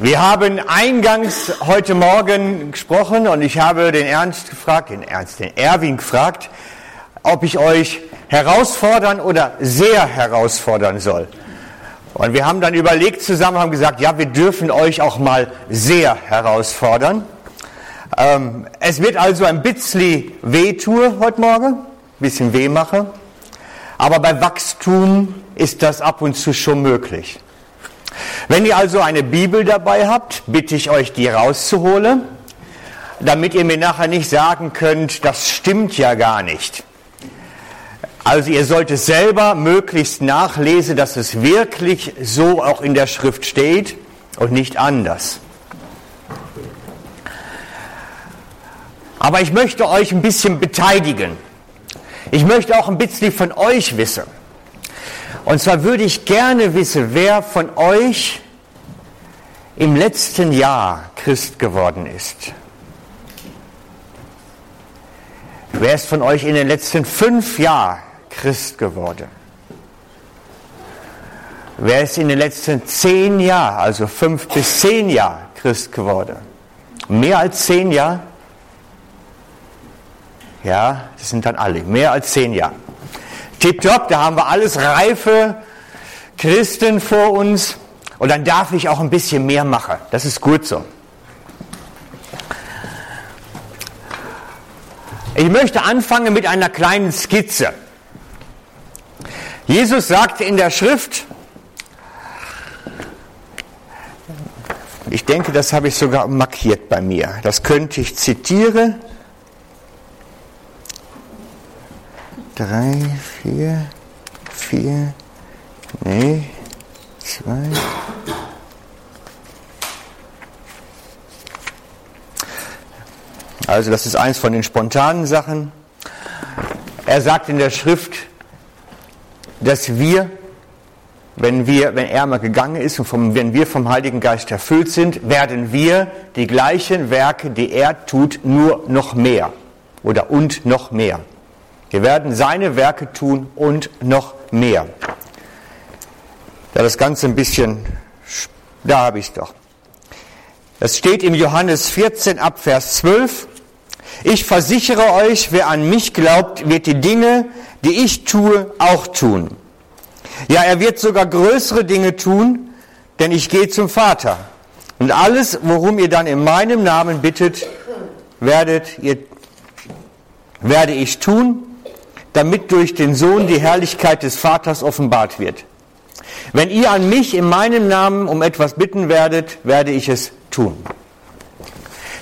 Wir haben eingangs heute Morgen gesprochen und ich habe den Ernst gefragt, den Ernst, den Erwin gefragt, ob ich euch herausfordern oder sehr herausfordern soll. Und wir haben dann überlegt zusammen, haben gesagt, ja, wir dürfen euch auch mal sehr herausfordern. Ähm, es wird also ein bisschen Wehtue heute Morgen, ein bisschen weh mache. Aber bei Wachstum ist das ab und zu schon möglich. Wenn ihr also eine Bibel dabei habt, bitte ich euch, die rauszuholen, damit ihr mir nachher nicht sagen könnt, das stimmt ja gar nicht. Also ihr solltet selber möglichst nachlesen, dass es wirklich so auch in der Schrift steht und nicht anders. Aber ich möchte euch ein bisschen beteiligen. Ich möchte auch ein bisschen von euch wissen. Und zwar würde ich gerne wissen, wer von euch im letzten Jahr Christ geworden ist. Wer ist von euch in den letzten fünf Jahren Christ geworden? Wer ist in den letzten zehn Jahren, also fünf bis zehn Jahre Christ geworden? Mehr als zehn Jahre? Ja, das sind dann alle, mehr als zehn Jahre. Tipptopp, da haben wir alles reife Christen vor uns und dann darf ich auch ein bisschen mehr machen. Das ist gut so. Ich möchte anfangen mit einer kleinen Skizze. Jesus sagte in der Schrift, ich denke, das habe ich sogar markiert bei mir, das könnte ich zitieren, drei, vier, vier, nee, zwei. Also das ist eins von den spontanen Sachen. Er sagt in der Schrift, dass wir, wenn wir, wenn er mal gegangen ist und vom, wenn wir vom Heiligen Geist erfüllt sind, werden wir die gleichen Werke, die er tut, nur noch mehr oder und noch mehr. Wir werden seine Werke tun und noch mehr. Da das Ganze ein bisschen, da habe ich es doch. Es steht im Johannes 14 ab Vers 12. Ich versichere euch, wer an mich glaubt, wird die Dinge, die ich tue, auch tun. Ja, er wird sogar größere Dinge tun, denn ich gehe zum Vater. Und alles, worum ihr dann in meinem Namen bittet, werdet ihr, werde ich tun, damit durch den Sohn die Herrlichkeit des Vaters offenbart wird. Wenn ihr an mich in meinem Namen um etwas bitten werdet, werde ich es tun.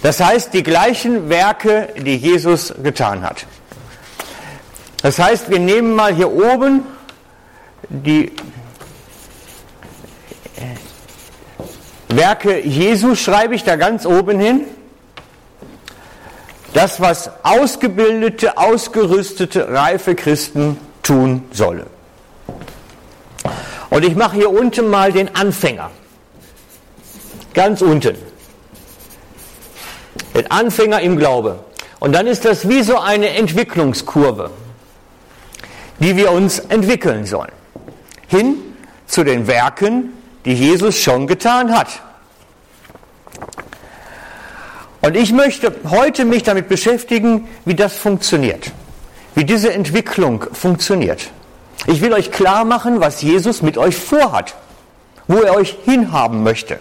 Das heißt, die gleichen Werke, die Jesus getan hat. Das heißt, wir nehmen mal hier oben die Werke Jesu, schreibe ich da ganz oben hin. Das, was ausgebildete, ausgerüstete, reife Christen tun sollen. Und ich mache hier unten mal den Anfänger. Ganz unten. Den Anfänger im Glaube. Und dann ist das wie so eine Entwicklungskurve, die wir uns entwickeln sollen. Hin zu den Werken, die Jesus schon getan hat. Und ich möchte heute mich damit beschäftigen, wie das funktioniert, wie diese Entwicklung funktioniert. Ich will euch klar machen, was Jesus mit euch vorhat, wo er euch hinhaben möchte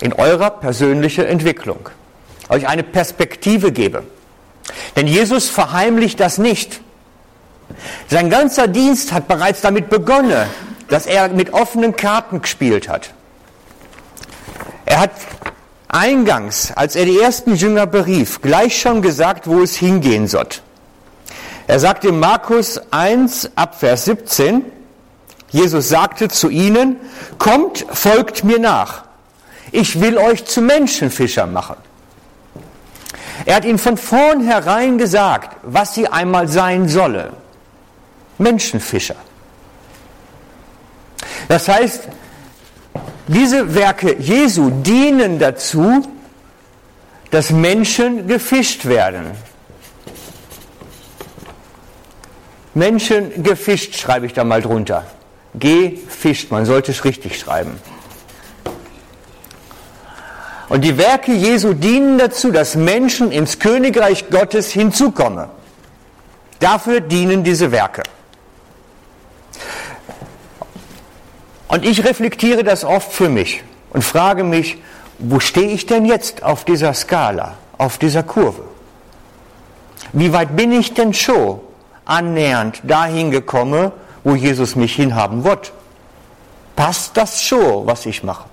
in eurer persönlichen Entwicklung, euch eine Perspektive gebe. Denn Jesus verheimlicht das nicht. Sein ganzer Dienst hat bereits damit begonnen, dass er mit offenen Karten gespielt hat. Er hat eingangs, als er die ersten Jünger berief, gleich schon gesagt, wo es hingehen soll. Er sagte in Markus 1 ab Vers 17, Jesus sagte zu ihnen, kommt, folgt mir nach. Ich will euch zu Menschenfischer machen. Er hat ihnen von vornherein gesagt, was sie einmal sein solle. Menschenfischer. Das heißt, diese Werke Jesu dienen dazu, dass Menschen gefischt werden. Menschen gefischt schreibe ich da mal drunter. Gefischt, man sollte es richtig schreiben. Und die Werke Jesu dienen dazu, dass Menschen ins Königreich Gottes hinzukommen. Dafür dienen diese Werke. Und ich reflektiere das oft für mich und frage mich, wo stehe ich denn jetzt auf dieser Skala, auf dieser Kurve? Wie weit bin ich denn schon annähernd dahin gekommen, wo Jesus mich hinhaben wird? Passt das schon, was ich mache?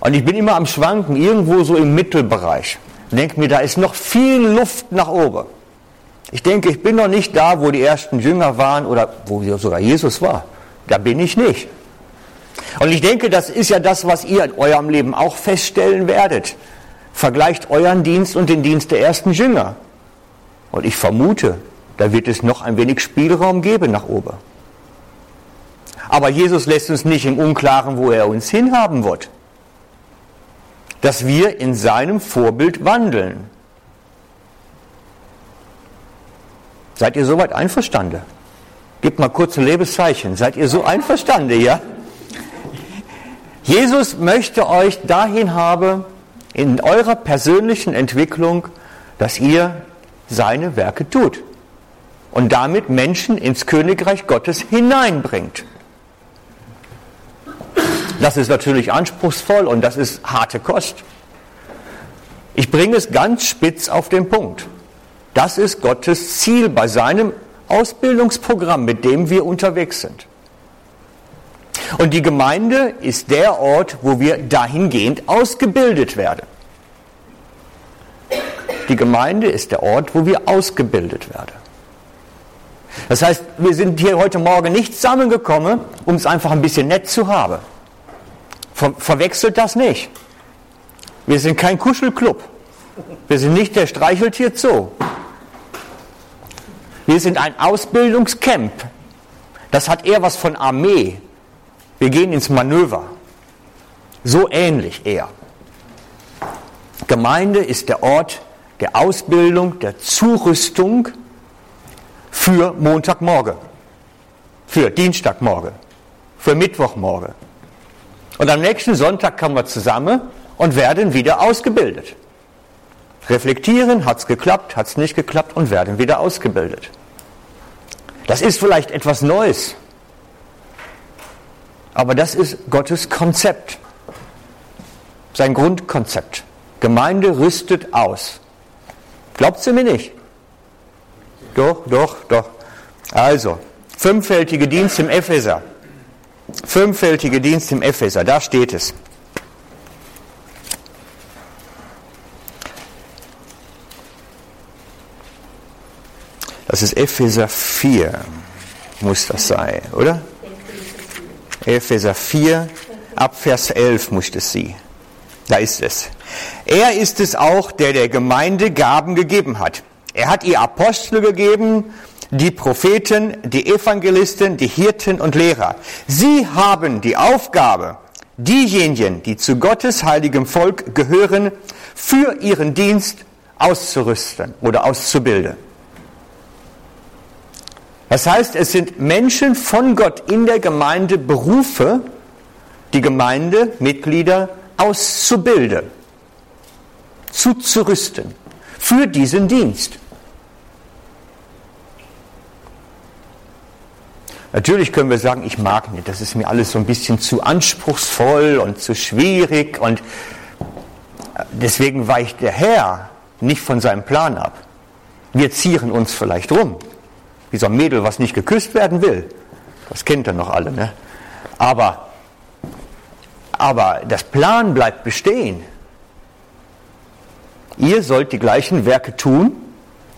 Und ich bin immer am Schwanken, irgendwo so im Mittelbereich. Denke mir, da ist noch viel Luft nach oben. Ich denke, ich bin noch nicht da, wo die ersten Jünger waren oder wo sogar Jesus war. Da bin ich nicht. Und ich denke, das ist ja das, was ihr in eurem Leben auch feststellen werdet. Vergleicht euren Dienst und den Dienst der ersten Jünger. Und ich vermute, da wird es noch ein wenig Spielraum geben nach oben. Aber Jesus lässt uns nicht im Unklaren, wo er uns hinhaben wird. Dass wir in seinem Vorbild wandeln. Seid ihr soweit einverstanden? Gebt mal kurze Lebenszeichen. Seid ihr so einverstanden, ja? Jesus möchte euch dahin haben, in eurer persönlichen Entwicklung, dass ihr seine Werke tut und damit Menschen ins Königreich Gottes hineinbringt. Das ist natürlich anspruchsvoll und das ist harte Kost. Ich bringe es ganz spitz auf den Punkt. Das ist Gottes Ziel bei seinem Ausbildungsprogramm, mit dem wir unterwegs sind. Und die Gemeinde ist der Ort, wo wir dahingehend ausgebildet werden. Die Gemeinde ist der Ort, wo wir ausgebildet werden. Das heißt, wir sind hier heute Morgen nicht zusammengekommen, um es einfach ein bisschen nett zu haben. Ver verwechselt das nicht. Wir sind kein Kuschelclub. Wir sind nicht der Streicheltier Zoo. Wir sind ein Ausbildungscamp. Das hat eher was von Armee. Wir gehen ins Manöver. So ähnlich eher. Gemeinde ist der Ort der Ausbildung, der Zurüstung für Montagmorgen, für Dienstagmorgen, für Mittwochmorgen. Und am nächsten Sonntag kommen wir zusammen und werden wieder ausgebildet. Reflektieren, hat es geklappt, hat es nicht geklappt und werden wieder ausgebildet. Das ist vielleicht etwas Neues, aber das ist Gottes Konzept, sein Grundkonzept. Gemeinde rüstet aus. Glaubt ihr mir nicht? Doch, doch, doch. Also, fünffältige Dienst im Epheser. Fünffältige Dienst im Epheser, da steht es. Das ist Epheser 4, muss das sein, oder? Epheser 4, ab Vers 11 muss es sie. Da ist es. Er ist es auch, der der Gemeinde Gaben gegeben hat. Er hat ihr Apostel gegeben, die Propheten, die Evangelisten, die Hirten und Lehrer. Sie haben die Aufgabe, diejenigen, die zu Gottes heiligem Volk gehören, für ihren Dienst auszurüsten oder auszubilden. Das heißt, es sind Menschen von Gott in der Gemeinde Berufe, die Gemeindemitglieder auszubilden, zuzurüsten für diesen Dienst. Natürlich können wir sagen, ich mag nicht, das ist mir alles so ein bisschen zu anspruchsvoll und zu schwierig und deswegen weicht der Herr nicht von seinem Plan ab. Wir zieren uns vielleicht rum wie so ein Mädel, was nicht geküsst werden will. Das kennt ihr noch alle, ne? Aber, aber das Plan bleibt bestehen. Ihr sollt die gleichen Werke tun,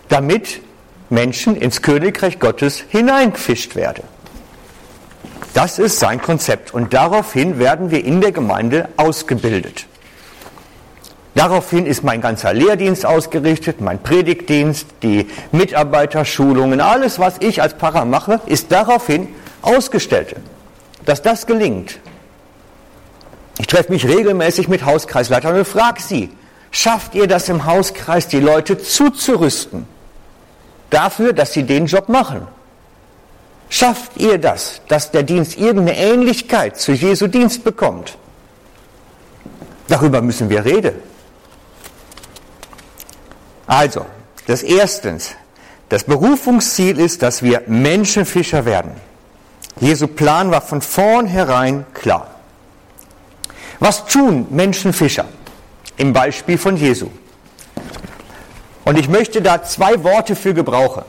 damit Menschen ins Königreich Gottes hineingefischt werden. Das ist sein Konzept und daraufhin werden wir in der Gemeinde ausgebildet. Daraufhin ist mein ganzer Lehrdienst ausgerichtet, mein Predigtdienst, die Mitarbeiterschulungen, alles, was ich als Pfarrer mache, ist daraufhin ausgestellt. Dass das gelingt. Ich treffe mich regelmäßig mit Hauskreisleitern und frage sie, schafft ihr das im Hauskreis, die Leute zuzurüsten? Dafür, dass sie den Job machen. Schafft ihr das, dass der Dienst irgendeine Ähnlichkeit zu Jesu Dienst bekommt? Darüber müssen wir reden. Also, das erstens, das Berufungsziel ist, dass wir Menschenfischer werden. Jesu Plan war von vornherein klar. Was tun Menschenfischer? Im Beispiel von Jesu. Und ich möchte da zwei Worte für gebrauchen,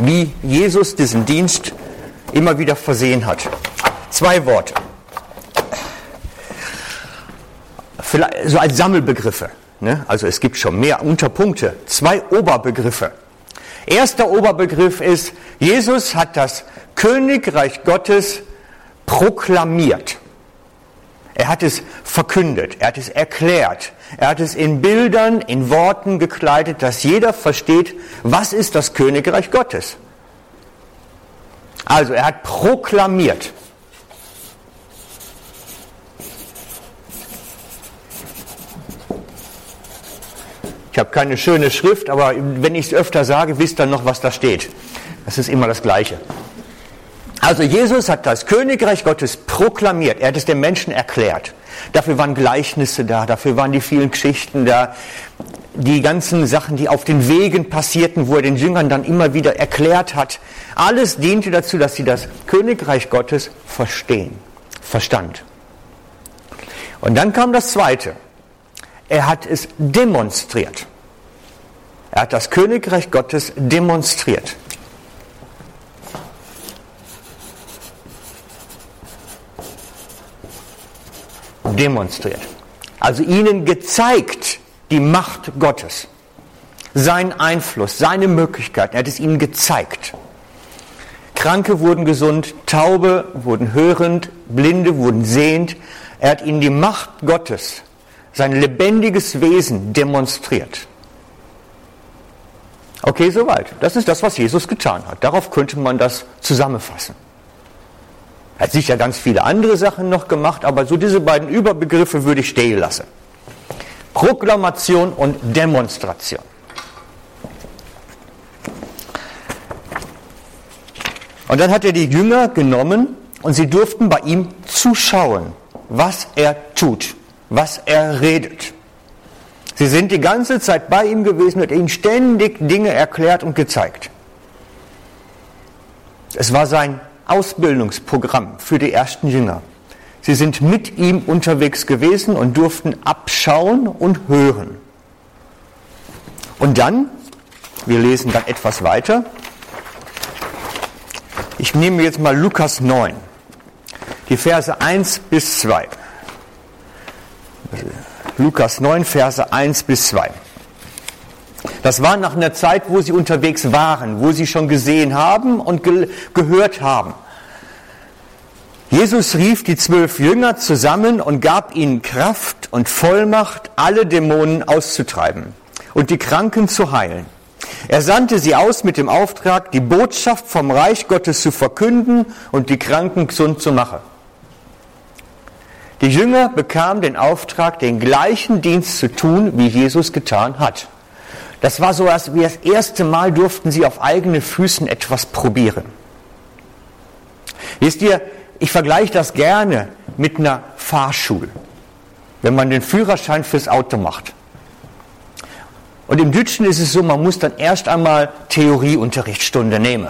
wie Jesus diesen Dienst immer wieder versehen hat. Zwei Worte. Vielleicht, so als Sammelbegriffe. Ne? Also es gibt schon mehr Unterpunkte. Zwei Oberbegriffe. Erster Oberbegriff ist, Jesus hat das Königreich Gottes proklamiert. Er hat es verkündet, er hat es erklärt, er hat es in Bildern, in Worten gekleidet, dass jeder versteht, was ist das Königreich Gottes. Also er hat proklamiert. Ich habe keine schöne Schrift, aber wenn ich es öfter sage, wisst ihr noch, was da steht. Das ist immer das Gleiche. Also Jesus hat das Königreich Gottes proklamiert, er hat es den Menschen erklärt. Dafür waren Gleichnisse da, dafür waren die vielen Geschichten da, die ganzen Sachen, die auf den Wegen passierten, wo er den Jüngern dann immer wieder erklärt hat. Alles diente dazu, dass sie das Königreich Gottes verstehen, Verstand. Und dann kam das Zweite. Er hat es demonstriert. Er hat das Königreich Gottes demonstriert. demonstriert. Also ihnen gezeigt die Macht Gottes, sein Einfluss, seine Möglichkeiten. Er hat es ihnen gezeigt. Kranke wurden gesund, Taube wurden hörend, Blinde wurden sehend. Er hat ihnen die Macht Gottes, sein lebendiges Wesen demonstriert. Okay, soweit. Das ist das, was Jesus getan hat. Darauf könnte man das zusammenfassen. Er hat sicher ganz viele andere Sachen noch gemacht, aber so diese beiden Überbegriffe würde ich stehen lassen. Proklamation und Demonstration. Und dann hat er die Jünger genommen und sie durften bei ihm zuschauen, was er tut, was er redet. Sie sind die ganze Zeit bei ihm gewesen und ihnen ständig Dinge erklärt und gezeigt. Es war sein Ausbildungsprogramm für die ersten Jünger. Sie sind mit ihm unterwegs gewesen und durften abschauen und hören. Und dann, wir lesen dann etwas weiter, ich nehme jetzt mal Lukas 9, die Verse 1 bis 2. Lukas 9, Verse 1 bis 2. Das war nach einer Zeit, wo sie unterwegs waren, wo sie schon gesehen haben und ge gehört haben. Jesus rief die zwölf Jünger zusammen und gab ihnen Kraft und Vollmacht, alle Dämonen auszutreiben und die Kranken zu heilen. Er sandte sie aus mit dem Auftrag, die Botschaft vom Reich Gottes zu verkünden und die Kranken gesund zu machen. Die Jünger bekamen den Auftrag, den gleichen Dienst zu tun, wie Jesus getan hat. Das war so, als wie das erste Mal durften sie auf eigene Füßen etwas probieren. Wisst ihr, ich vergleiche das gerne mit einer Fahrschule, wenn man den Führerschein fürs Auto macht. Und im Deutschen ist es so, man muss dann erst einmal Theorieunterrichtsstunde nehmen.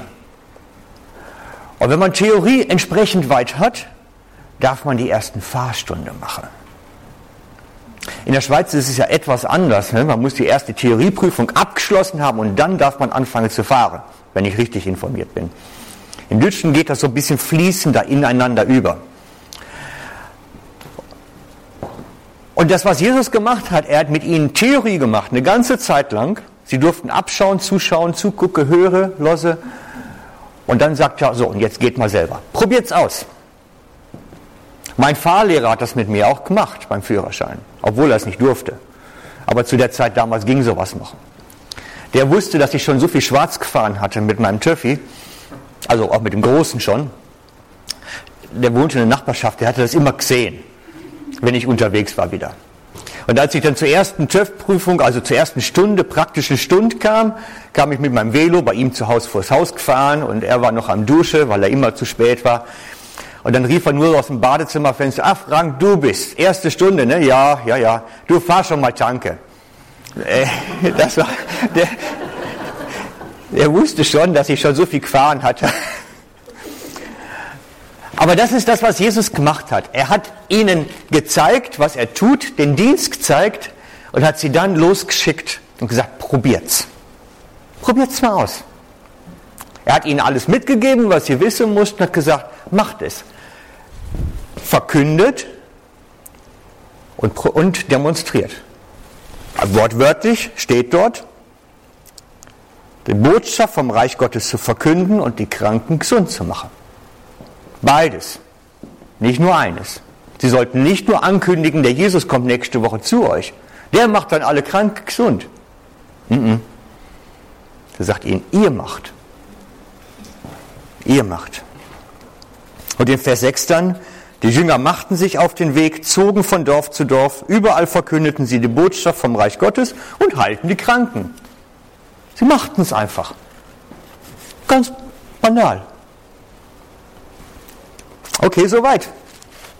Und wenn man Theorie entsprechend weit hat, darf man die ersten Fahrstunde machen. In der Schweiz ist es ja etwas anders. Ne? Man muss die erste Theorieprüfung abgeschlossen haben und dann darf man anfangen zu fahren, wenn ich richtig informiert bin. Im Deutschen geht das so ein bisschen fließender ineinander über. Und das, was Jesus gemacht hat, er hat mit ihnen Theorie gemacht, eine ganze Zeit lang. Sie durften abschauen, zuschauen, zugucken, hören, losse. Und dann sagt er, so, und jetzt geht mal selber. Probiert's aus. Mein Fahrlehrer hat das mit mir auch gemacht beim Führerschein, obwohl er es nicht durfte. Aber zu der Zeit damals ging sowas noch. Der wusste, dass ich schon so viel schwarz gefahren hatte mit meinem Töffi, also auch mit dem Großen schon. Der wohnte in der Nachbarschaft, der hatte das immer gesehen, wenn ich unterwegs war wieder. Und als ich dann zur ersten TÜV-Prüfung, also zur ersten Stunde, praktischen Stunde kam, kam ich mit meinem Velo bei ihm zu Hause vors Haus gefahren und er war noch am Dusche, weil er immer zu spät war. Und dann rief er nur aus dem Badezimmerfenster, ach Frank, du bist, erste Stunde, ne? Ja, ja, ja, du fahr schon mal Tanke. Äh, das war, der, er wusste schon, dass ich schon so viel gefahren hatte. Aber das ist das, was Jesus gemacht hat. Er hat ihnen gezeigt, was er tut, den Dienst gezeigt und hat sie dann losgeschickt und gesagt, probiert's. Probiert's mal aus. Er hat ihnen alles mitgegeben, was sie wissen mussten, hat gesagt, macht es. Verkündet und, und demonstriert. Wortwörtlich steht dort, die Botschaft vom Reich Gottes zu verkünden und die Kranken gesund zu machen. Beides, nicht nur eines. Sie sollten nicht nur ankündigen, der Jesus kommt nächste Woche zu euch. Der macht dann alle Kranken gesund. Er sagt ihnen, ihr macht. Ihr macht. Und in Vers 6 dann, die Jünger machten sich auf den Weg, zogen von Dorf zu Dorf, überall verkündeten sie die Botschaft vom Reich Gottes und heilten die Kranken. Sie machten es einfach. Ganz banal. Okay, soweit.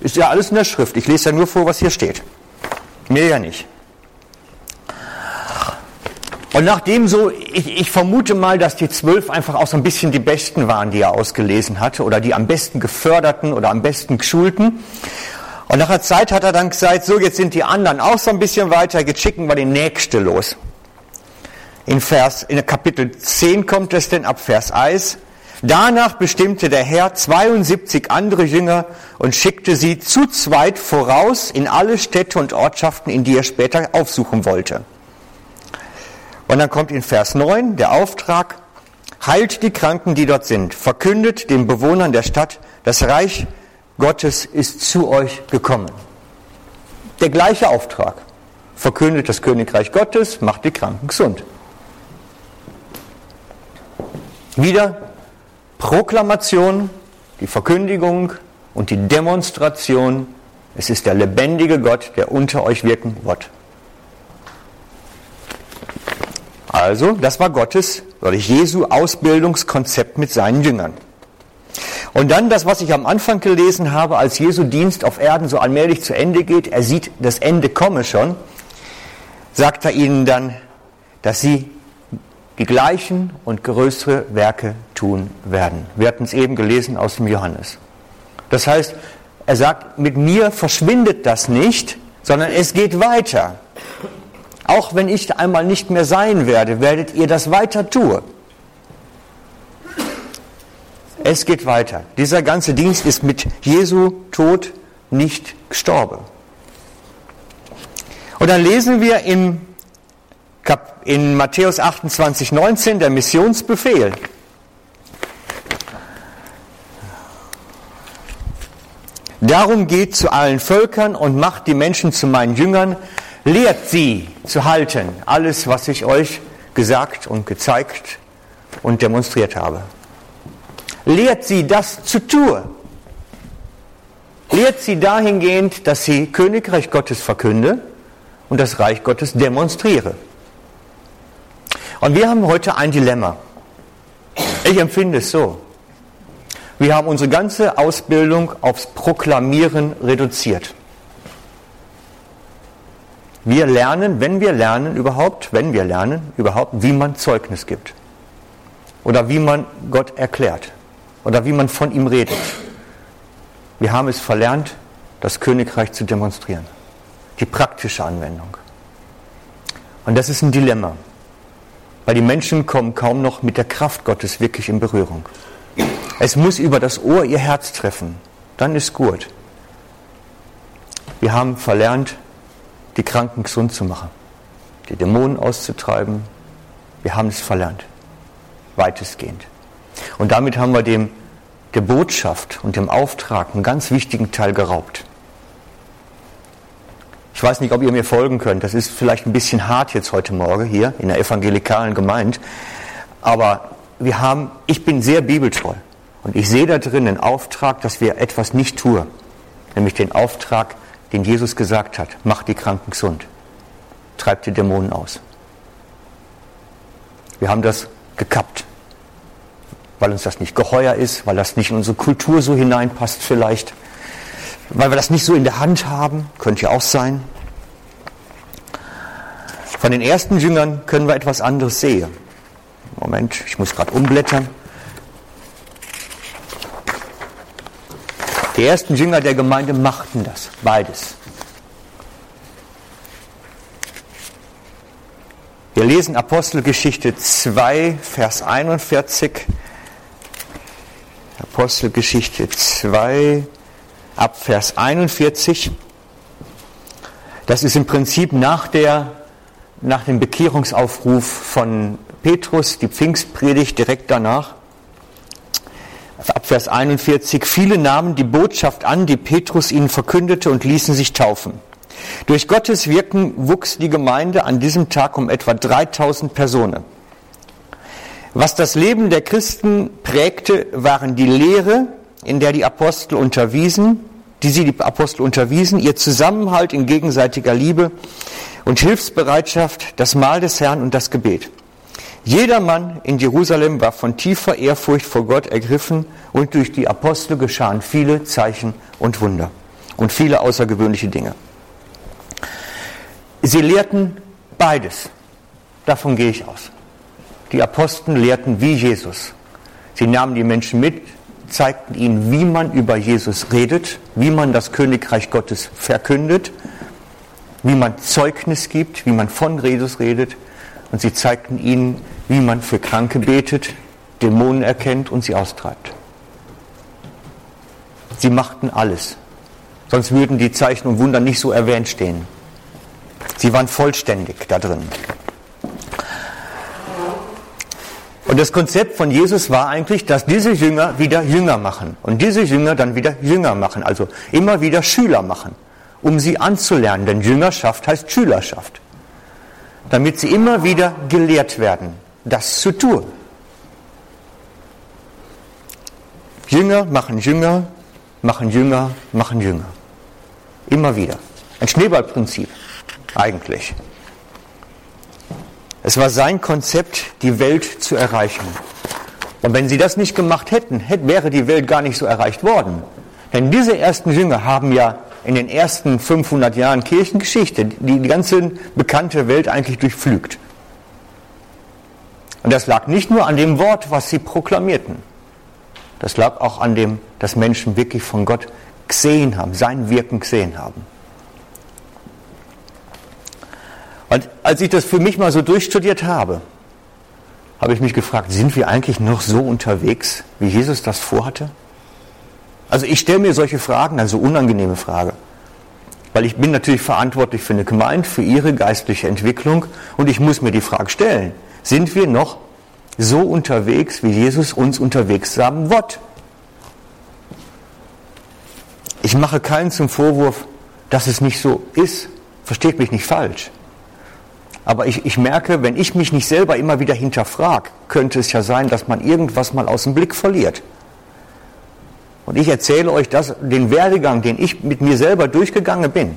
Ist ja alles in der Schrift. Ich lese ja nur vor, was hier steht. Mehr ja nicht. Und nachdem so, ich, ich, vermute mal, dass die zwölf einfach auch so ein bisschen die Besten waren, die er ausgelesen hatte, oder die am besten geförderten oder am besten geschulten. Und nach einer Zeit hat er dann gesagt, so jetzt sind die anderen auch so ein bisschen weiter, jetzt schicken wir den Nächste los. In Vers, in Kapitel 10 kommt es denn ab Vers 1. Danach bestimmte der Herr 72 andere Jünger und schickte sie zu zweit voraus in alle Städte und Ortschaften, in die er später aufsuchen wollte. Und dann kommt in Vers 9 der Auftrag, heilt die Kranken, die dort sind, verkündet den Bewohnern der Stadt, das Reich Gottes ist zu euch gekommen. Der gleiche Auftrag. Verkündet das Königreich Gottes, macht die Kranken gesund. Wieder Proklamation, die Verkündigung und die Demonstration. Es ist der lebendige Gott, der unter euch wirken wird. Also, das war Gottes oder Jesu Ausbildungskonzept mit seinen Jüngern. Und dann das, was ich am Anfang gelesen habe, als Jesu Dienst auf Erden so allmählich zu Ende geht, er sieht, das Ende komme schon, sagt er ihnen dann, dass sie die gleichen und größere Werke tun werden. Wir hatten es eben gelesen aus dem Johannes. Das heißt, er sagt, mit mir verschwindet das nicht, sondern es geht weiter. Auch wenn ich einmal nicht mehr sein werde, werdet ihr das weiter tun. Es geht weiter. Dieser ganze Dienst ist mit Jesu Tod nicht gestorben. Und dann lesen wir Kap in Matthäus 28, 19 der Missionsbefehl. Darum geht zu allen Völkern und macht die Menschen zu meinen Jüngern, Lehrt sie zu halten, alles, was ich euch gesagt und gezeigt und demonstriert habe. Lehrt sie das zu tun. Lehrt sie dahingehend, dass sie Königreich Gottes verkünde und das Reich Gottes demonstriere. Und wir haben heute ein Dilemma. Ich empfinde es so. Wir haben unsere ganze Ausbildung aufs Proklamieren reduziert. Wir lernen, wenn wir lernen überhaupt, wenn wir lernen überhaupt, wie man Zeugnis gibt. Oder wie man Gott erklärt. Oder wie man von ihm redet. Wir haben es verlernt, das Königreich zu demonstrieren. Die praktische Anwendung. Und das ist ein Dilemma. Weil die Menschen kommen kaum noch mit der Kraft Gottes wirklich in Berührung. Es muss über das Ohr ihr Herz treffen. Dann ist gut. Wir haben verlernt, die Kranken gesund zu machen, die Dämonen auszutreiben. Wir haben es verlernt, weitestgehend. Und damit haben wir dem, der Botschaft und dem Auftrag einen ganz wichtigen Teil geraubt. Ich weiß nicht, ob ihr mir folgen könnt. Das ist vielleicht ein bisschen hart jetzt heute Morgen hier in der evangelikalen Gemeinde. Aber wir haben, ich bin sehr bibeltreu. Und ich sehe da drin den Auftrag, dass wir etwas nicht tun. Nämlich den Auftrag, den Jesus gesagt hat, macht die Kranken gesund, treibt die Dämonen aus. Wir haben das gekappt. weil uns das nicht geheuer ist, weil das nicht in unsere Kultur so hineinpasst vielleicht, weil wir das nicht so in der Hand haben, könnte ja auch sein. Von den ersten Jüngern können wir etwas anderes sehen. Moment, ich muss gerade umblättern. Die ersten Jünger der Gemeinde machten das, beides. Wir lesen Apostelgeschichte 2, Vers 41. Apostelgeschichte 2, ab Vers 41. Das ist im Prinzip nach, der, nach dem Bekehrungsaufruf von Petrus, die Pfingstpredigt direkt danach. Ab Vers 41. Viele nahmen die Botschaft an, die Petrus ihnen verkündete und ließen sich taufen. Durch Gottes Wirken wuchs die Gemeinde an diesem Tag um etwa 3000 Personen. Was das Leben der Christen prägte, waren die Lehre, in der die Apostel unterwiesen, die sie die Apostel unterwiesen, ihr Zusammenhalt in gegenseitiger Liebe und Hilfsbereitschaft, das Mahl des Herrn und das Gebet. Jeder Mann in Jerusalem war von tiefer Ehrfurcht vor Gott ergriffen und durch die Apostel geschahen viele Zeichen und Wunder und viele außergewöhnliche Dinge. Sie lehrten beides. Davon gehe ich aus. Die Apostel lehrten wie Jesus. Sie nahmen die Menschen mit, zeigten ihnen, wie man über Jesus redet, wie man das Königreich Gottes verkündet, wie man Zeugnis gibt, wie man von Jesus redet. Und sie zeigten ihnen, wie man für Kranke betet, Dämonen erkennt und sie austreibt. Sie machten alles. Sonst würden die Zeichen und Wunder nicht so erwähnt stehen. Sie waren vollständig da drin. Und das Konzept von Jesus war eigentlich, dass diese Jünger wieder Jünger machen und diese Jünger dann wieder Jünger machen, also immer wieder Schüler machen, um sie anzulernen. Denn Jüngerschaft heißt Schülerschaft. Damit sie immer wieder gelehrt werden, das zu tun. Jünger machen Jünger, machen Jünger, machen Jünger. Immer wieder. Ein Schneeballprinzip eigentlich. Es war sein Konzept, die Welt zu erreichen. Und wenn sie das nicht gemacht hätten, wäre die Welt gar nicht so erreicht worden. Denn diese ersten Jünger haben ja in den ersten 500 Jahren Kirchengeschichte die, die ganze bekannte Welt eigentlich durchpflügt. Und das lag nicht nur an dem Wort, was sie proklamierten. Das lag auch an dem, dass Menschen wirklich von Gott gesehen haben, sein Wirken gesehen haben. Und als ich das für mich mal so durchstudiert habe, habe ich mich gefragt, sind wir eigentlich noch so unterwegs, wie Jesus das vorhatte? Also ich stelle mir solche Fragen, also unangenehme Frage, weil ich bin natürlich verantwortlich für eine Gemeinde, für ihre geistliche Entwicklung und ich muss mir die Frage stellen, sind wir noch so unterwegs, wie Jesus uns unterwegs haben wird? Ich mache keinen zum Vorwurf, dass es nicht so ist. Versteht mich nicht falsch. Aber ich, ich merke, wenn ich mich nicht selber immer wieder hinterfrage, könnte es ja sein, dass man irgendwas mal aus dem Blick verliert. Und ich erzähle euch das, den Werdegang, den ich mit mir selber durchgegangen bin,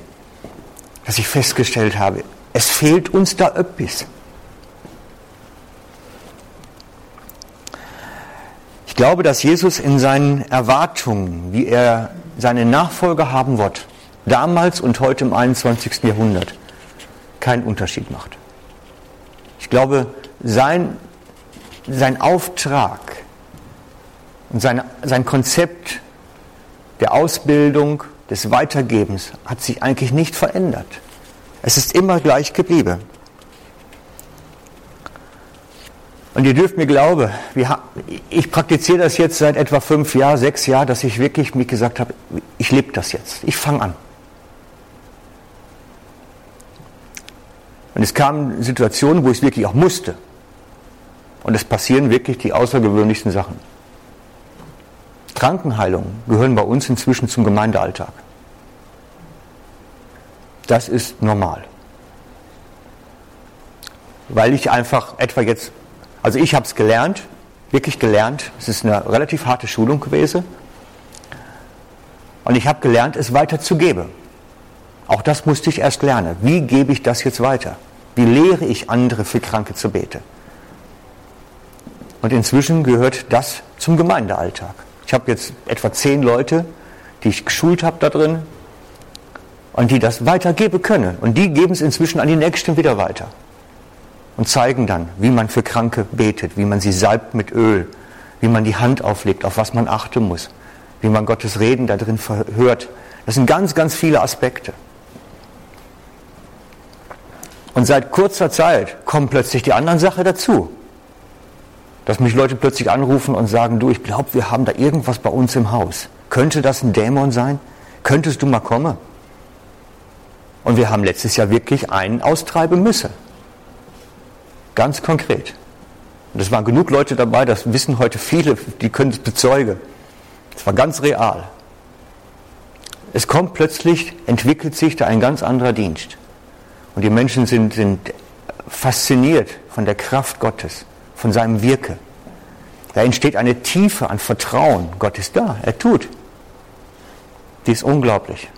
dass ich festgestellt habe, es fehlt uns da öppis. Ich glaube, dass Jesus in seinen Erwartungen, wie er seine Nachfolger haben wird, damals und heute im 21. Jahrhundert, keinen Unterschied macht. Ich glaube, sein, sein Auftrag und sein, sein Konzept der Ausbildung, des Weitergebens hat sich eigentlich nicht verändert. Es ist immer gleich geblieben. Und ihr dürft mir glauben, ich praktiziere das jetzt seit etwa fünf Jahren, sechs Jahren, dass ich wirklich mir gesagt habe, ich lebe das jetzt. Ich fange an. Und es kamen Situationen, wo ich es wirklich auch musste. Und es passieren wirklich die außergewöhnlichsten Sachen. Krankenheilungen gehören bei uns inzwischen zum Gemeindealltag. Das ist normal. Weil ich einfach etwa jetzt, also ich habe es gelernt, wirklich gelernt, es ist eine relativ harte Schulung gewesen. Und ich habe gelernt, es weiterzugeben. Auch das musste ich erst lernen. Wie gebe ich das jetzt weiter? Wie lehre ich andere für Kranke zu beten? Und inzwischen gehört das zum Gemeindealltag. Ich habe jetzt etwa zehn Leute, die ich geschult habe da drin und die das weitergeben können. Und die geben es inzwischen an die Nächsten wieder weiter und zeigen dann, wie man für Kranke betet, wie man sie salbt mit Öl, wie man die Hand auflegt, auf was man achten muss, wie man Gottes Reden da drin verhört. Das sind ganz, ganz viele Aspekte. Und seit kurzer Zeit kommen plötzlich die anderen Sachen dazu. Dass mich Leute plötzlich anrufen und sagen, du, ich glaube, wir haben da irgendwas bei uns im Haus. Könnte das ein Dämon sein? Könntest du mal kommen? Und wir haben letztes Jahr wirklich einen austreiben müssen. Ganz konkret. Und es waren genug Leute dabei, das wissen heute viele, die können es bezeugen. Es war ganz real. Es kommt plötzlich, entwickelt sich da ein ganz anderer Dienst. Und die Menschen sind, sind fasziniert von der Kraft Gottes, von seinem Wirke. Da entsteht eine Tiefe an Vertrauen. Gott ist da, er tut. Die ist unglaublich.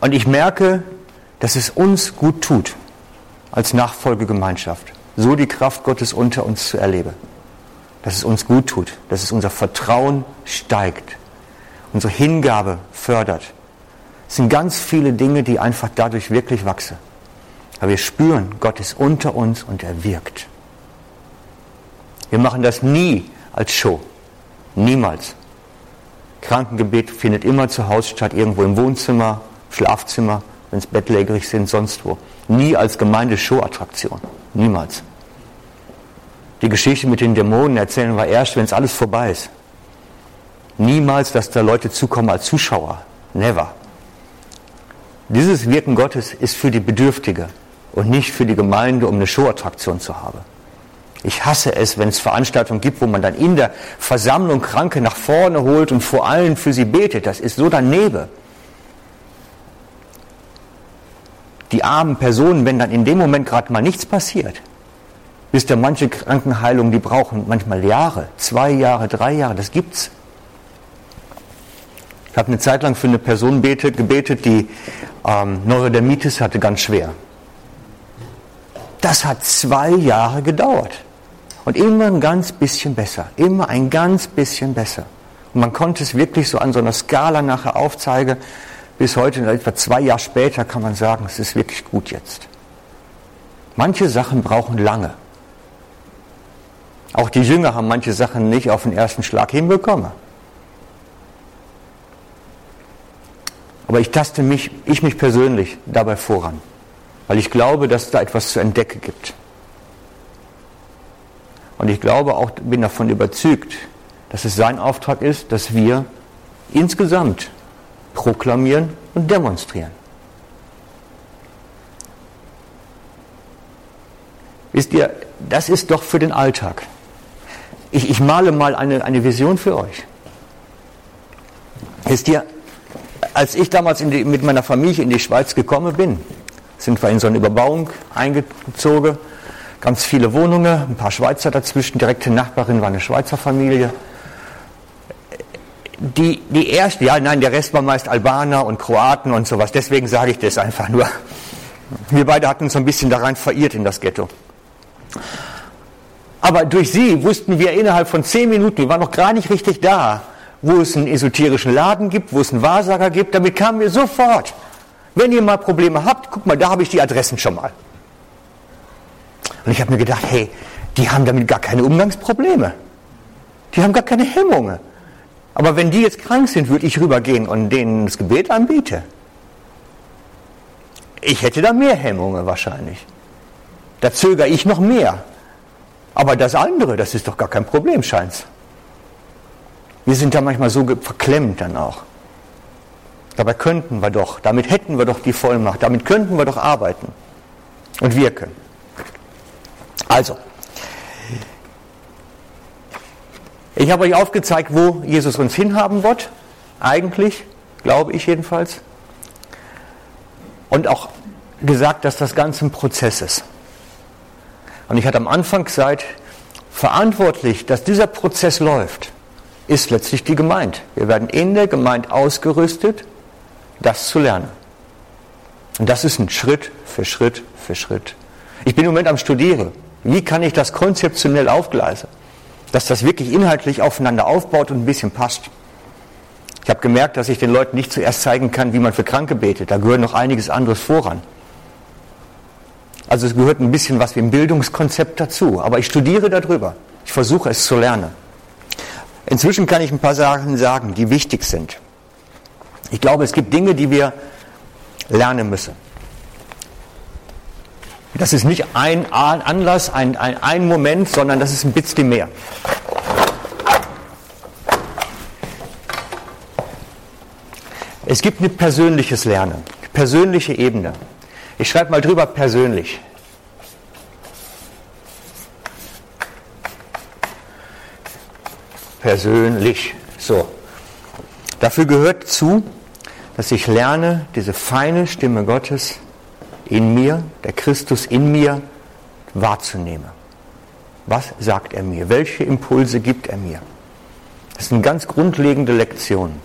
Und ich merke, dass es uns gut tut, als Nachfolgegemeinschaft, so die Kraft Gottes unter uns zu erleben. Dass es uns gut tut, dass es unser Vertrauen steigt, unsere Hingabe fördert, es sind ganz viele Dinge, die einfach dadurch wirklich wachsen. Aber wir spüren, Gott ist unter uns und er wirkt. Wir machen das nie als Show. Niemals. Krankengebet findet immer zu Hause statt, irgendwo im Wohnzimmer, Schlafzimmer, wenn es bettlägerig sind, sonst wo. Nie als Gemeindeshow-Attraktion. Niemals. Die Geschichte mit den Dämonen erzählen wir erst, wenn es alles vorbei ist. Niemals, dass da Leute zukommen als Zuschauer. Never. Dieses Wirken Gottes ist für die Bedürftige und nicht für die Gemeinde, um eine Showattraktion zu haben. Ich hasse es, wenn es Veranstaltungen gibt, wo man dann in der Versammlung Kranke nach vorne holt und vor allem für sie betet. Das ist so daneben. Die armen Personen, wenn dann in dem Moment gerade mal nichts passiert, wisst ihr, manche Krankenheilungen, die brauchen manchmal Jahre, zwei Jahre, drei Jahre, das gibt's. Ich habe eine Zeit lang für eine Person betet, gebetet, die ähm, Neurodermitis hatte, ganz schwer. Das hat zwei Jahre gedauert. Und immer ein ganz bisschen besser. Immer ein ganz bisschen besser. Und man konnte es wirklich so an so einer Skala nachher aufzeigen. Bis heute, etwa zwei Jahre später, kann man sagen, es ist wirklich gut jetzt. Manche Sachen brauchen lange. Auch die Jünger haben manche Sachen nicht auf den ersten Schlag hinbekommen. Aber ich taste mich, ich mich persönlich dabei voran, weil ich glaube, dass da etwas zu entdecken gibt. Und ich glaube auch, bin davon überzeugt, dass es sein Auftrag ist, dass wir insgesamt proklamieren und demonstrieren. Wisst ihr, das ist doch für den Alltag. Ich, ich male mal eine, eine Vision für euch. Wisst ihr, als ich damals die, mit meiner Familie in die Schweiz gekommen bin, sind wir in so eine Überbauung eingezogen. Ganz viele Wohnungen, ein paar Schweizer dazwischen. Direkte Nachbarin war eine Schweizer Familie. Die, die erste, ja, nein, der Rest war meist Albaner und Kroaten und sowas. Deswegen sage ich das einfach nur. Wir beide hatten uns so ein bisschen daran verirrt in das Ghetto. Aber durch sie wussten wir innerhalb von zehn Minuten, wir waren noch gar nicht richtig da, wo es einen esoterischen Laden gibt, wo es einen Wahrsager gibt. Damit kamen wir sofort. Wenn ihr mal Probleme habt, guck mal, da habe ich die Adressen schon mal. Und ich habe mir gedacht, hey, die haben damit gar keine Umgangsprobleme. Die haben gar keine Hemmungen. Aber wenn die jetzt krank sind, würde ich rübergehen und denen das Gebet anbieten. Ich hätte da mehr Hemmungen wahrscheinlich. Da zögere ich noch mehr. Aber das andere, das ist doch gar kein Problem, scheint's. Wir sind da manchmal so verklemmt dann auch. Dabei könnten wir doch, damit hätten wir doch die Vollmacht, damit könnten wir doch arbeiten und wirken. Also, ich habe euch aufgezeigt, wo Jesus uns hinhaben wird, eigentlich, glaube ich jedenfalls. Und auch gesagt, dass das Ganze ein Prozess ist. Und ich hatte am Anfang gesagt, verantwortlich, dass dieser Prozess läuft, ist letztlich die Gemeinde. Wir werden in der Gemeinde ausgerüstet, das zu lernen. Und das ist ein Schritt für Schritt für Schritt. Ich bin im Moment am Studieren. Wie kann ich das konzeptionell aufgleisen? Dass das wirklich inhaltlich aufeinander aufbaut und ein bisschen passt. Ich habe gemerkt, dass ich den Leuten nicht zuerst zeigen kann, wie man für Kranke betet. Da gehört noch einiges anderes voran. Also es gehört ein bisschen was wie ein Bildungskonzept dazu. Aber ich studiere darüber. Ich versuche es zu lernen. Inzwischen kann ich ein paar Sachen sagen, die wichtig sind. Ich glaube, es gibt Dinge, die wir lernen müssen. Das ist nicht ein Anlass, ein, ein, ein Moment, sondern das ist ein bisschen mehr. Es gibt ein persönliches Lernen, persönliche Ebene. Ich schreibe mal drüber persönlich. Persönlich. So. Dafür gehört zu, dass ich lerne, diese feine Stimme Gottes in mir, der Christus in mir, wahrzunehmen. Was sagt er mir? Welche Impulse gibt er mir? Das sind ganz grundlegende Lektionen.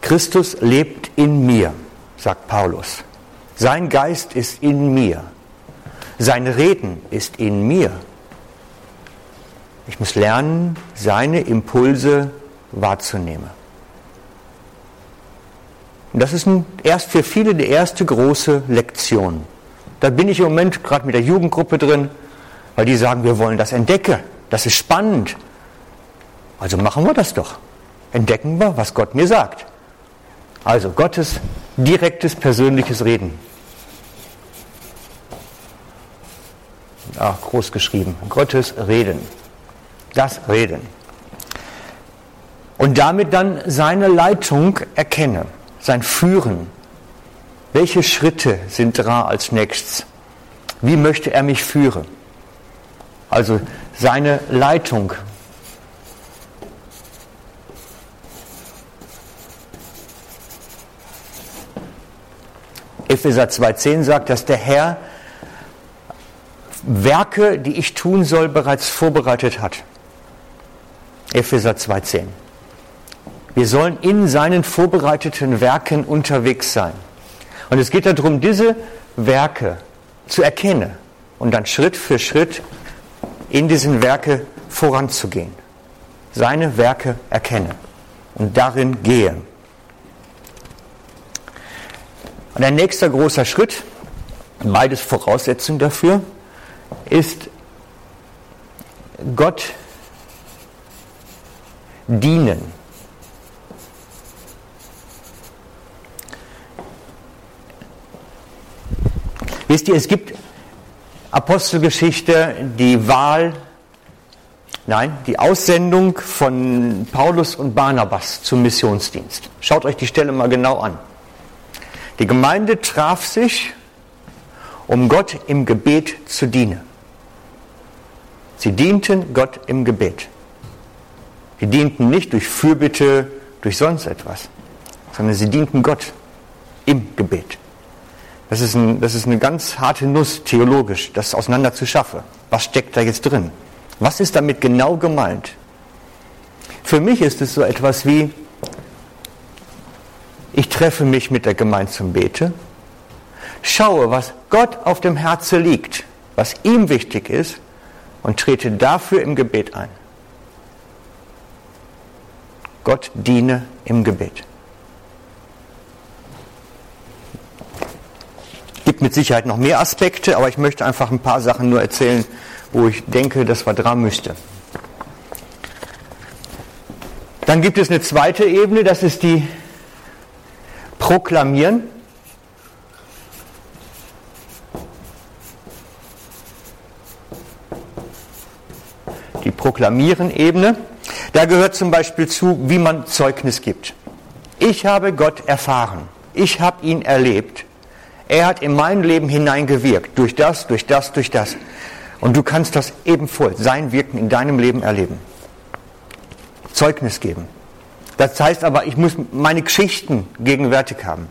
Christus lebt in mir, sagt Paulus. Sein Geist ist in mir. Sein Reden ist in mir. Ich muss lernen, seine Impulse wahrzunehmen. Und das ist ein, erst für viele die erste große Lektion. Da bin ich im Moment gerade mit der Jugendgruppe drin, weil die sagen, wir wollen das entdecken. Das ist spannend. Also machen wir das doch. Entdecken wir, was Gott mir sagt. Also Gottes direktes persönliches Reden. Ah, groß geschrieben. Gottes Reden. Das Reden. Und damit dann seine Leitung erkenne sein Führen. Welche Schritte sind dran als nächstes? Wie möchte er mich führen? Also seine Leitung. Epheser 2.10 sagt, dass der Herr Werke, die ich tun soll, bereits vorbereitet hat. Epheser 2.10. Wir sollen in seinen vorbereiteten Werken unterwegs sein. Und es geht darum, diese Werke zu erkennen und dann Schritt für Schritt in diesen Werke voranzugehen. Seine Werke erkennen und darin gehen. Und ein nächster großer Schritt, beides Voraussetzung dafür, ist Gott dienen. Wisst ihr, es gibt Apostelgeschichte, die Wahl, nein, die Aussendung von Paulus und Barnabas zum Missionsdienst. Schaut euch die Stelle mal genau an. Die Gemeinde traf sich, um Gott im Gebet zu dienen. Sie dienten Gott im Gebet. Sie dienten nicht durch Fürbitte, durch sonst etwas, sondern sie dienten Gott im Gebet. Das ist, ein, das ist eine ganz harte Nuss theologisch, das auseinander zu schaffen. Was steckt da jetzt drin? Was ist damit genau gemeint? Für mich ist es so etwas wie, ich treffe mich mit der Gemeinde zum Bete, schaue, was Gott auf dem Herzen liegt, was ihm wichtig ist und trete dafür im Gebet ein. Gott diene im Gebet. Gibt mit Sicherheit noch mehr Aspekte, aber ich möchte einfach ein paar Sachen nur erzählen, wo ich denke, dass wir dran müsste. Dann gibt es eine zweite Ebene, das ist die Proklamieren. Die Proklamieren-Ebene. Da gehört zum Beispiel zu, wie man Zeugnis gibt. Ich habe Gott erfahren. Ich habe ihn erlebt. Er hat in mein Leben hineingewirkt, durch das, durch das, durch das. Und du kannst das ebenfalls, sein Wirken in deinem Leben erleben. Zeugnis geben. Das heißt aber, ich muss meine Geschichten gegenwärtig haben.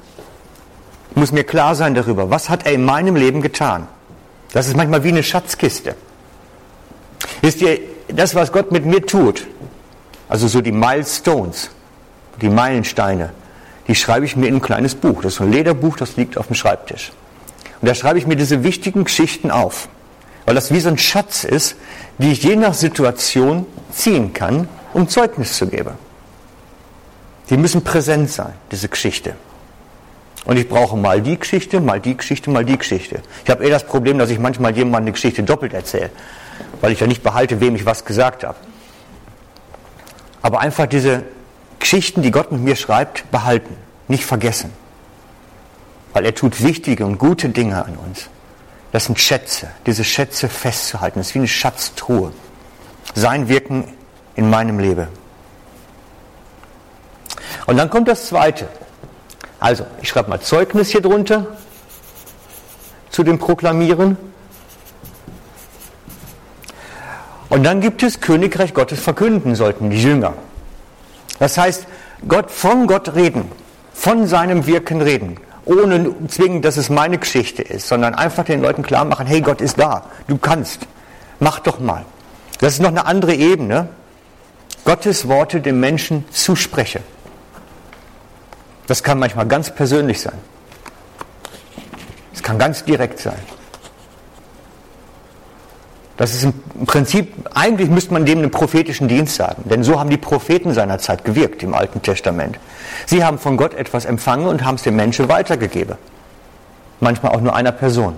Ich muss mir klar sein darüber, was hat er in meinem Leben getan. Das ist manchmal wie eine Schatzkiste. Wisst ihr, das, was Gott mit mir tut, also so die Milestones, die Meilensteine, die schreibe ich mir in ein kleines Buch. Das ist ein Lederbuch, das liegt auf dem Schreibtisch. Und da schreibe ich mir diese wichtigen Geschichten auf. weil das wie so ein Schatz ist, die ich je nach Situation ziehen kann, um Zeugnis zu geben. Die müssen präsent sein, diese Geschichte. Und ich brauche mal die Geschichte, mal die Geschichte, mal die Geschichte. Ich habe eher das Problem, dass ich manchmal jemandem eine Geschichte doppelt erzähle, weil ich ja nicht behalte, wem ich was gesagt habe. Aber einfach diese Geschichten, die Gott mit mir schreibt, behalten, nicht vergessen. Weil er tut wichtige und gute Dinge an uns. Das sind Schätze, diese Schätze festzuhalten. Das ist wie eine Schatztruhe. Sein Wirken in meinem Leben. Und dann kommt das Zweite. Also, ich schreibe mal Zeugnis hier drunter zu dem Proklamieren. Und dann gibt es Königreich Gottes verkünden sollten die Jünger. Das heißt, Gott von Gott reden, von seinem Wirken reden, ohne zwingend, dass es meine Geschichte ist, sondern einfach den Leuten klar machen, hey, Gott ist da, du kannst, mach doch mal. Das ist noch eine andere Ebene. Gottes Worte dem Menschen zuspreche. Das kann manchmal ganz persönlich sein. Es kann ganz direkt sein. Das ist im Prinzip, eigentlich müsste man dem einen prophetischen Dienst sagen, denn so haben die Propheten seiner Zeit gewirkt im Alten Testament. Sie haben von Gott etwas empfangen und haben es dem Menschen weitergegeben. Manchmal auch nur einer Person.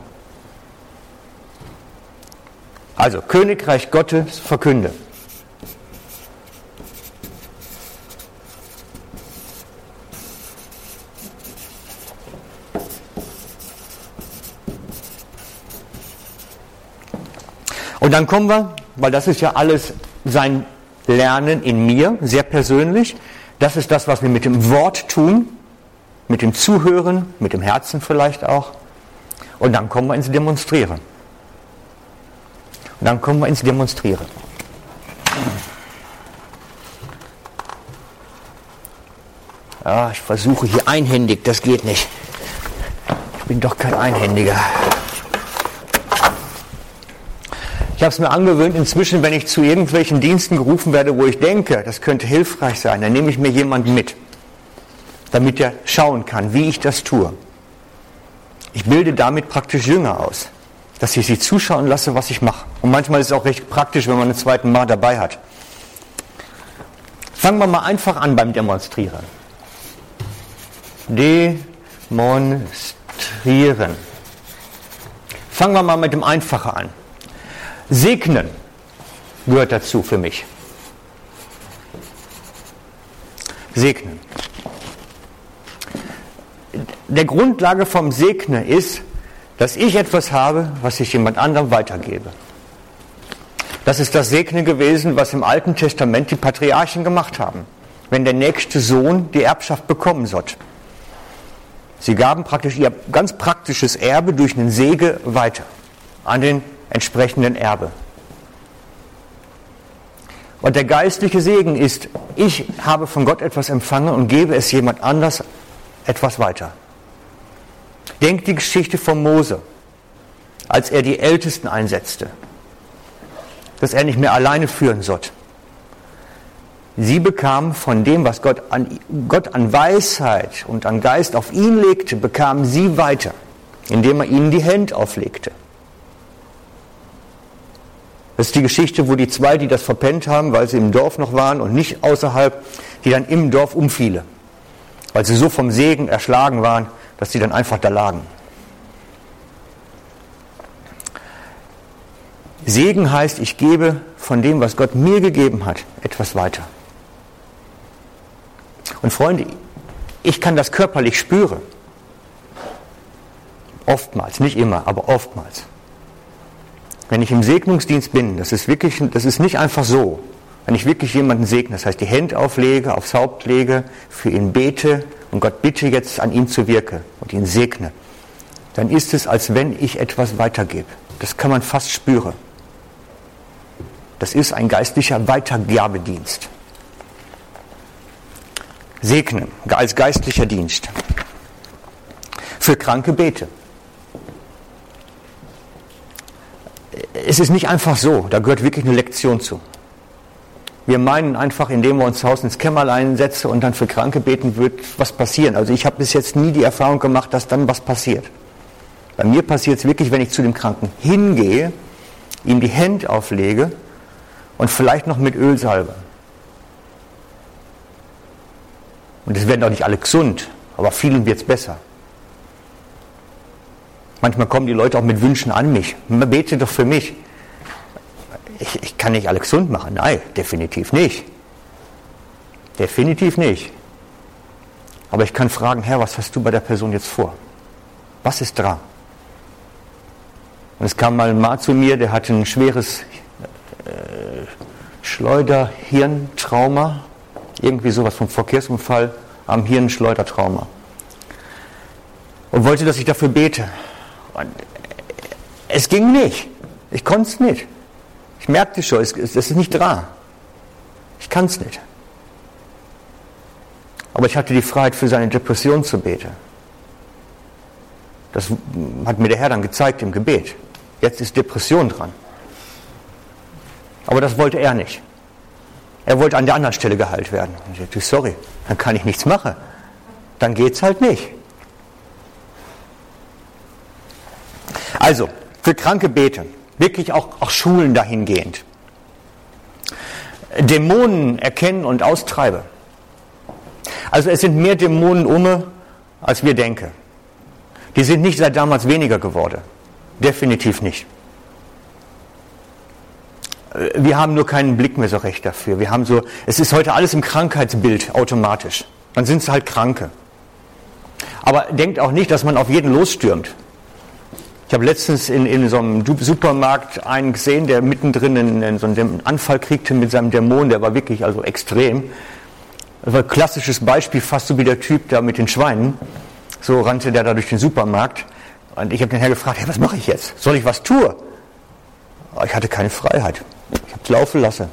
Also Königreich Gottes verkünde. Und dann kommen wir, weil das ist ja alles sein Lernen in mir, sehr persönlich. Das ist das, was wir mit dem Wort tun, mit dem Zuhören, mit dem Herzen vielleicht auch. Und dann kommen wir ins Demonstrieren. Und dann kommen wir ins Demonstrieren. Ja, ich versuche hier einhändig, das geht nicht. Ich bin doch kein Einhändiger. Ich habe es mir angewöhnt, inzwischen, wenn ich zu irgendwelchen Diensten gerufen werde, wo ich denke, das könnte hilfreich sein, dann nehme ich mir jemanden mit, damit er schauen kann, wie ich das tue. Ich bilde damit praktisch Jünger aus, dass ich sie zuschauen lasse, was ich mache. Und manchmal ist es auch recht praktisch, wenn man einen zweiten Mal dabei hat. Fangen wir mal einfach an beim Demonstrieren. Demonstrieren. Fangen wir mal mit dem Einfachen an. Segnen gehört dazu für mich. Segnen. Der Grundlage vom Segnen ist, dass ich etwas habe, was ich jemand anderem weitergebe. Das ist das Segnen gewesen, was im Alten Testament die Patriarchen gemacht haben, wenn der nächste Sohn die Erbschaft bekommen sollte. Sie gaben praktisch ihr ganz praktisches Erbe durch einen Sege weiter an den entsprechenden Erbe. Und der geistliche Segen ist, ich habe von Gott etwas empfangen und gebe es jemand anders etwas weiter. Denkt die Geschichte von Mose, als er die Ältesten einsetzte, dass er nicht mehr alleine führen sollte. Sie bekamen von dem, was Gott an, Gott an Weisheit und an Geist auf ihn legte, bekamen sie weiter, indem er ihnen die Hände auflegte. Das ist die Geschichte, wo die zwei, die das verpennt haben, weil sie im Dorf noch waren und nicht außerhalb, die dann im Dorf umfielen. Weil sie so vom Segen erschlagen waren, dass sie dann einfach da lagen. Segen heißt, ich gebe von dem, was Gott mir gegeben hat, etwas weiter. Und Freunde, ich kann das körperlich spüren. Oftmals, nicht immer, aber oftmals. Wenn ich im Segnungsdienst bin, das ist wirklich, das ist nicht einfach so. Wenn ich wirklich jemanden segne, das heißt die Hände auflege, aufs Haupt lege, für ihn bete und Gott bitte jetzt an ihm zu wirken und ihn segne, dann ist es, als wenn ich etwas weitergebe. Das kann man fast spüren. Das ist ein geistlicher Weitergabedienst. Segnen als geistlicher Dienst. Für Kranke bete. Es ist nicht einfach so, da gehört wirklich eine Lektion zu. Wir meinen einfach, indem wir uns zu Hause ins Kämmerlein setzen und dann für Kranke beten, wird was passieren. Also ich habe bis jetzt nie die Erfahrung gemacht, dass dann was passiert. Bei mir passiert es wirklich, wenn ich zu dem Kranken hingehe ihm die Hände auflege und vielleicht noch mit Öl salbe. Und es werden doch nicht alle gesund, aber vielen wird es besser. Manchmal kommen die Leute auch mit Wünschen an mich. Bete doch für mich. Ich, ich kann nicht alle gesund machen. Nein, definitiv nicht. Definitiv nicht. Aber ich kann fragen, Herr, was hast du bei der Person jetzt vor? Was ist dran? Und es kam mal ein Mann zu mir, der hatte ein schweres äh, Schleuderhirntrauma, irgendwie sowas vom Verkehrsunfall am Hirnschleudertrauma. Und wollte, dass ich dafür bete. Und es ging nicht. Ich konnte es nicht. Ich merkte schon, es, es ist nicht dran. Ich kann es nicht. Aber ich hatte die Freiheit, für seine Depression zu beten. Das hat mir der Herr dann gezeigt im Gebet. Jetzt ist Depression dran. Aber das wollte er nicht. Er wollte an der anderen Stelle geheilt werden. Und ich sagte, sorry, dann kann ich nichts machen. Dann geht es halt nicht. Also, für Kranke beten. Wirklich auch, auch Schulen dahingehend. Dämonen erkennen und austreiben. Also es sind mehr Dämonen um, als wir denken. Die sind nicht seit damals weniger geworden. Definitiv nicht. Äh, wir haben nur keinen Blick mehr so recht dafür. Wir haben so, es ist heute alles im Krankheitsbild automatisch. Dann sind es halt Kranke. Aber denkt auch nicht, dass man auf jeden losstürmt. Ich habe letztens in, in so einem Supermarkt einen gesehen, der mittendrin in, in so einen Anfall kriegte mit seinem Dämon, der war wirklich also extrem. Das war ein klassisches Beispiel, fast so wie der Typ da mit den Schweinen. So rannte der da durch den Supermarkt. Und ich habe den Herrn gefragt, hey, was mache ich jetzt? Soll ich was tun? Aber ich hatte keine Freiheit. Ich habe es laufen lassen.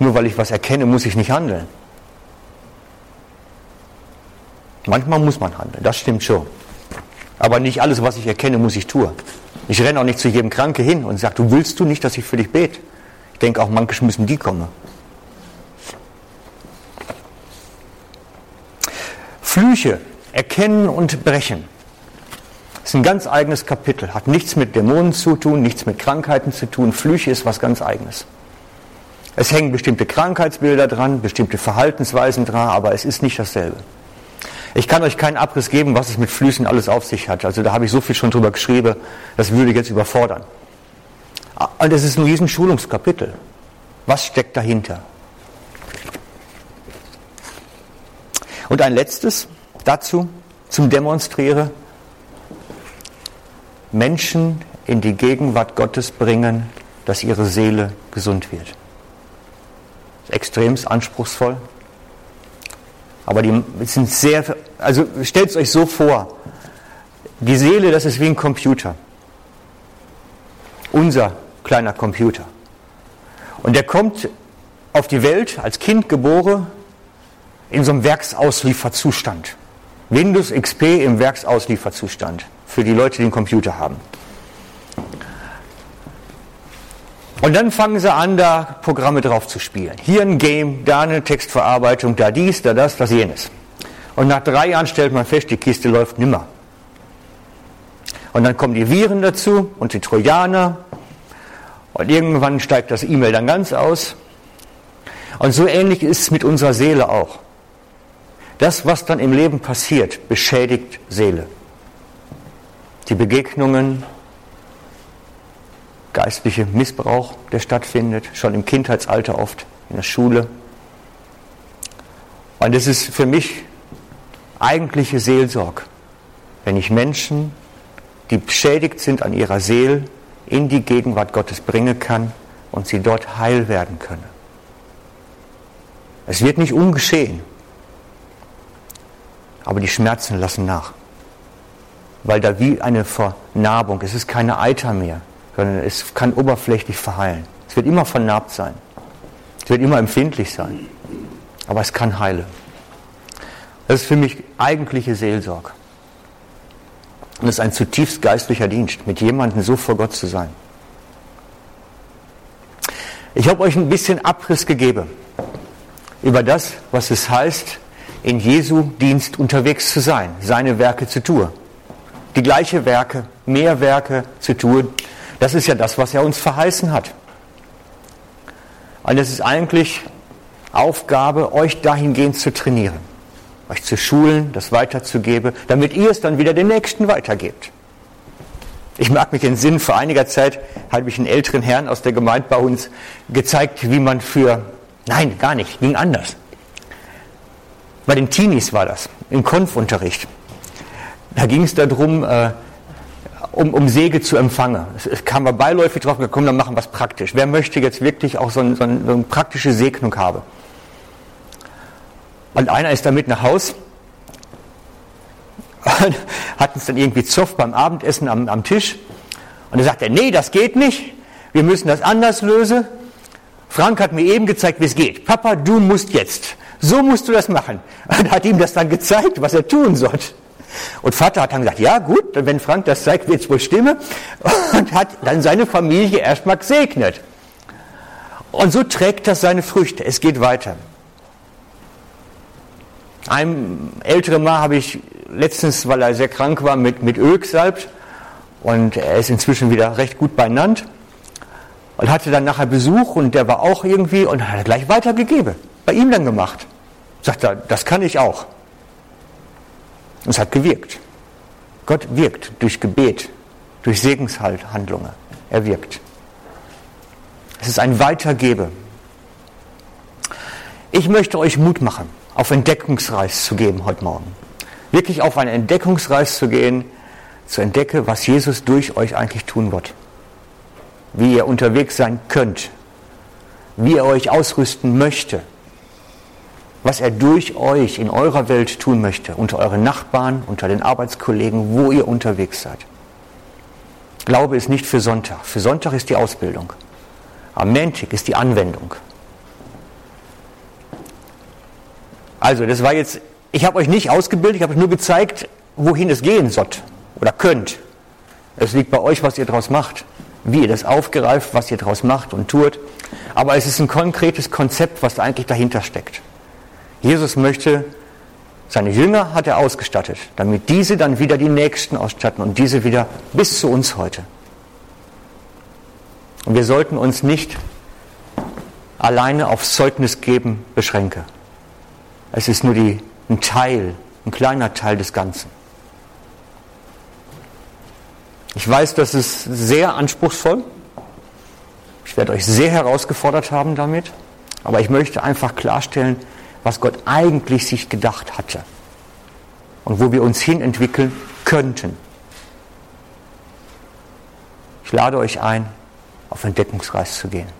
Nur weil ich was erkenne, muss ich nicht handeln. Manchmal muss man handeln, das stimmt schon. Aber nicht alles, was ich erkenne, muss ich tun. Ich renne auch nicht zu jedem Kranke hin und sage, du willst du nicht, dass ich für dich bete? Ich denke auch, manchmal müssen die kommen. Flüche erkennen und brechen. Das ist ein ganz eigenes Kapitel, hat nichts mit Dämonen zu tun, nichts mit Krankheiten zu tun. Flüche ist was ganz eigenes. Es hängen bestimmte Krankheitsbilder dran, bestimmte Verhaltensweisen dran, aber es ist nicht dasselbe. Ich kann euch keinen Abriss geben, was es mit Flüchen alles auf sich hat. Also da habe ich so viel schon drüber geschrieben, das würde jetzt überfordern. Und es ist ein riesen Schulungskapitel. Was steckt dahinter? Und ein letztes dazu zum Demonstrieren. Menschen in die Gegenwart Gottes bringen, dass ihre Seele gesund wird. Extrem anspruchsvoll. Aber die sind sehr, also stellt es euch so vor, die Seele, das ist wie ein Computer. Unser kleiner Computer. Und der kommt auf die Welt als Kind geboren in so einem Werksauslieferzustand. Windows XP im Werksauslieferzustand für die Leute, die einen Computer haben. Und dann fangen sie an, da Programme drauf zu spielen. Hier ein Game, da eine Textverarbeitung, da dies, da das, das jenes. Und nach drei Jahren stellt man fest, die Kiste läuft nimmer. Und dann kommen die Viren dazu und die Trojaner. Und irgendwann steigt das E-Mail dann ganz aus. Und so ähnlich ist es mit unserer Seele auch. Das, was dann im Leben passiert, beschädigt Seele. Die Begegnungen, geistliche Missbrauch, der stattfindet, schon im Kindheitsalter oft, in der Schule. Und es ist für mich eigentliche Seelsorge, wenn ich Menschen, die beschädigt sind an ihrer Seele, in die Gegenwart Gottes bringen kann und sie dort heil werden können. Es wird nicht ungeschehen aber die Schmerzen lassen nach. Weil da wie eine Vernarbung, es ist keine Eiter mehr, sondern es kann oberflächlich verheilen. Es wird immer vernarbt sein. Es wird immer empfindlich sein. Aber es kann heilen. Das ist für mich eigentliche Seelsorge. Und es ist ein zutiefst geistlicher Dienst, mit jemandem so vor Gott zu sein. Ich habe euch ein bisschen Abriss gegeben über das, was es heißt, in Jesu Dienst unterwegs zu sein, seine Werke zu tun. Die gleiche Werke, mehr Werke zu tun, Das ist ja das, was er uns verheißen hat. Und es ist eigentlich Aufgabe, euch dahingehend zu trainieren, euch zu schulen, das weiterzugeben, damit ihr es dann wieder den Nächsten weitergebt. Ich mag mich entsinnen, vor einiger Zeit habe ich einen älteren Herrn aus der Gemeinde bei uns gezeigt, wie man für, nein, gar nicht, ging anders. Bei den Teenies war das, im Konfunterricht. Da ging es darum, äh, um, um Sege zu empfangen. Es kam wir beiläufig drauf gekommen, dann machen wir es praktisch. Wer möchte jetzt wirklich auch so, ein, so, ein, so eine praktische Segnung haben? Und einer ist damit nach Haus, hat uns dann irgendwie Zoff beim Abendessen am, am Tisch. Und er sagt er, nee, das geht nicht. Wir müssen das anders lösen. Frank hat mir eben gezeigt, wie es geht. Papa, du musst jetzt. So musst du das machen. Und hat ihm das dann gezeigt, was er tun soll. Und Vater hat dann gesagt, ja gut, wenn Frank das zeigt, wird es wohl stimmen. Und hat dann seine Familie erstmal gesegnet. Und so trägt das seine Früchte. Es geht weiter. Einem älteren Mann habe ich letztens, weil er sehr krank war, mit, mit Öl gesalbt. Und er ist inzwischen wieder recht gut beieinander. Und hatte dann nachher Besuch und der war auch irgendwie und hat gleich weitergegeben. Bei ihm dann gemacht. Sagt er, das kann ich auch. Es hat gewirkt. Gott wirkt durch Gebet, durch Segenshandlungen. Er wirkt. Es ist ein Weitergebe. Ich möchte euch Mut machen, auf Entdeckungsreis zu gehen heute Morgen. Wirklich auf eine Entdeckungsreis zu gehen, zu entdecken, was Jesus durch euch eigentlich tun wird. Wie ihr unterwegs sein könnt. Wie er euch ausrüsten möchte was er durch euch in eurer Welt tun möchte, unter euren Nachbarn, unter den Arbeitskollegen, wo ihr unterwegs seid. Glaube ist nicht für Sonntag. Für Sonntag ist die Ausbildung. Am ist die Anwendung. Also, das war jetzt, ich habe euch nicht ausgebildet, ich habe euch nur gezeigt, wohin es gehen sollt oder könnt. Es liegt bei euch, was ihr daraus macht, wie ihr das aufgreift, was ihr daraus macht und tut. Aber es ist ein konkretes Konzept, was eigentlich dahinter steckt. Jesus möchte, seine Jünger hat er ausgestattet, damit diese dann wieder die Nächsten ausstatten und diese wieder bis zu uns heute. Und wir sollten uns nicht alleine aufs Zeugnis geben beschränken. Es ist nur die, ein Teil, ein kleiner Teil des Ganzen. Ich weiß, das ist sehr anspruchsvoll. Ich werde euch sehr herausgefordert haben damit. Aber ich möchte einfach klarstellen, was Gott eigentlich sich gedacht hatte und wo wir uns hin entwickeln könnten. Ich lade euch ein, auf Entdeckungsreise zu gehen.